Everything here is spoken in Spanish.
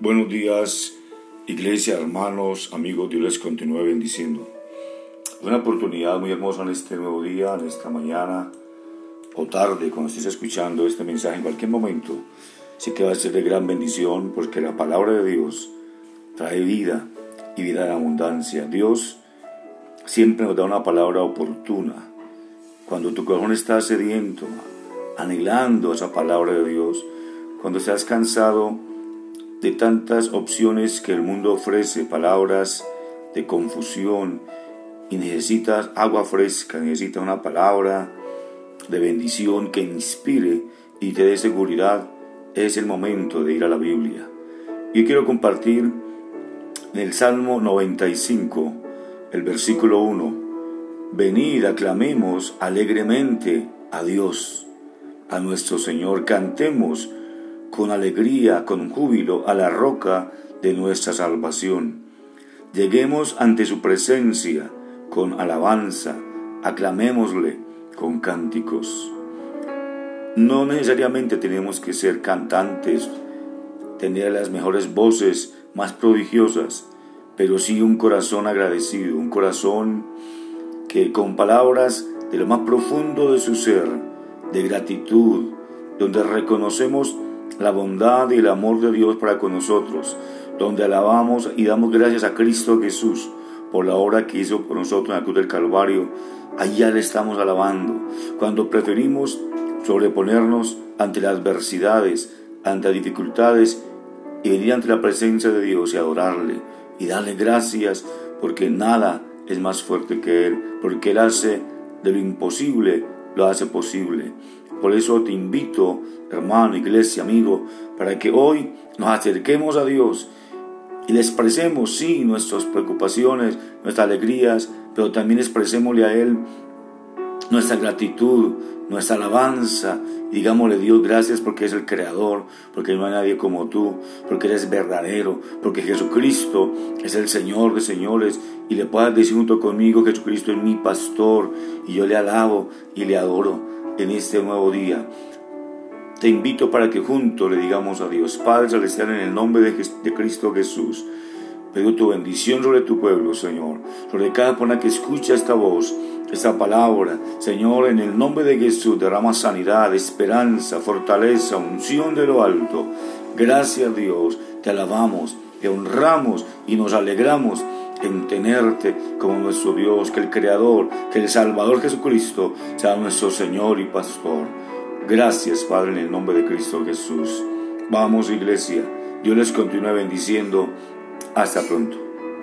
Buenos días, iglesia, hermanos, amigos, Dios les continúe bendiciendo. Una oportunidad muy hermosa en este nuevo día, en esta mañana o tarde, cuando estés escuchando este mensaje, en cualquier momento. Sí que va a ser de gran bendición porque la palabra de Dios trae vida y vida en abundancia. Dios siempre nos da una palabra oportuna. Cuando tu corazón está sediento, anhelando esa palabra de Dios, cuando estás cansado de tantas opciones que el mundo ofrece, palabras de confusión, y necesitas agua fresca, necesitas una palabra de bendición que inspire y te dé seguridad, es el momento de ir a la Biblia. Y quiero compartir en el Salmo 95, el versículo 1, Venid, aclamemos alegremente a Dios, a nuestro Señor, cantemos con alegría, con júbilo, a la roca de nuestra salvación. Lleguemos ante su presencia con alabanza, aclamémosle con cánticos. No necesariamente tenemos que ser cantantes, tener las mejores voces más prodigiosas, pero sí un corazón agradecido, un corazón que con palabras de lo más profundo de su ser, de gratitud, donde reconocemos la bondad y el amor de Dios para con nosotros, donde alabamos y damos gracias a Cristo Jesús por la obra que hizo por nosotros en la cruz del Calvario, allá le estamos alabando. Cuando preferimos sobreponernos ante las adversidades, ante las dificultades, y ante la presencia de Dios y adorarle y darle gracias, porque nada es más fuerte que Él, porque Él hace de lo imposible, lo hace posible. Por eso te invito, hermano, iglesia, amigo, para que hoy nos acerquemos a Dios y le expresemos, sí, nuestras preocupaciones, nuestras alegrías, pero también expresémosle a Él nuestra gratitud, nuestra alabanza. Digámosle Dios gracias porque es el creador, porque no hay nadie como tú, porque eres verdadero, porque Jesucristo es el Señor de señores y le puedas decir junto conmigo, Jesucristo es mi pastor y yo le alabo y le adoro en este nuevo día. Te invito para que juntos le digamos a Dios, Padre Celestial, en el nombre de, Cristo Jesús. Pido tu bendición sobre tu pueblo, Señor, sobre cada persona que escucha esta voz, esta palabra. Señor, en el nombre de Jesús, derrama sanidad, esperanza, fortaleza, unción de lo alto. Gracias, Dios, te alabamos, te honramos y nos alegramos en tenerte como nuestro Dios, que el Creador, que el Salvador Jesucristo sea nuestro Señor y Pastor. Gracias, Padre, en el nombre de Cristo Jesús. Vamos, iglesia. Dios les continúe bendiciendo. Hasta pronto.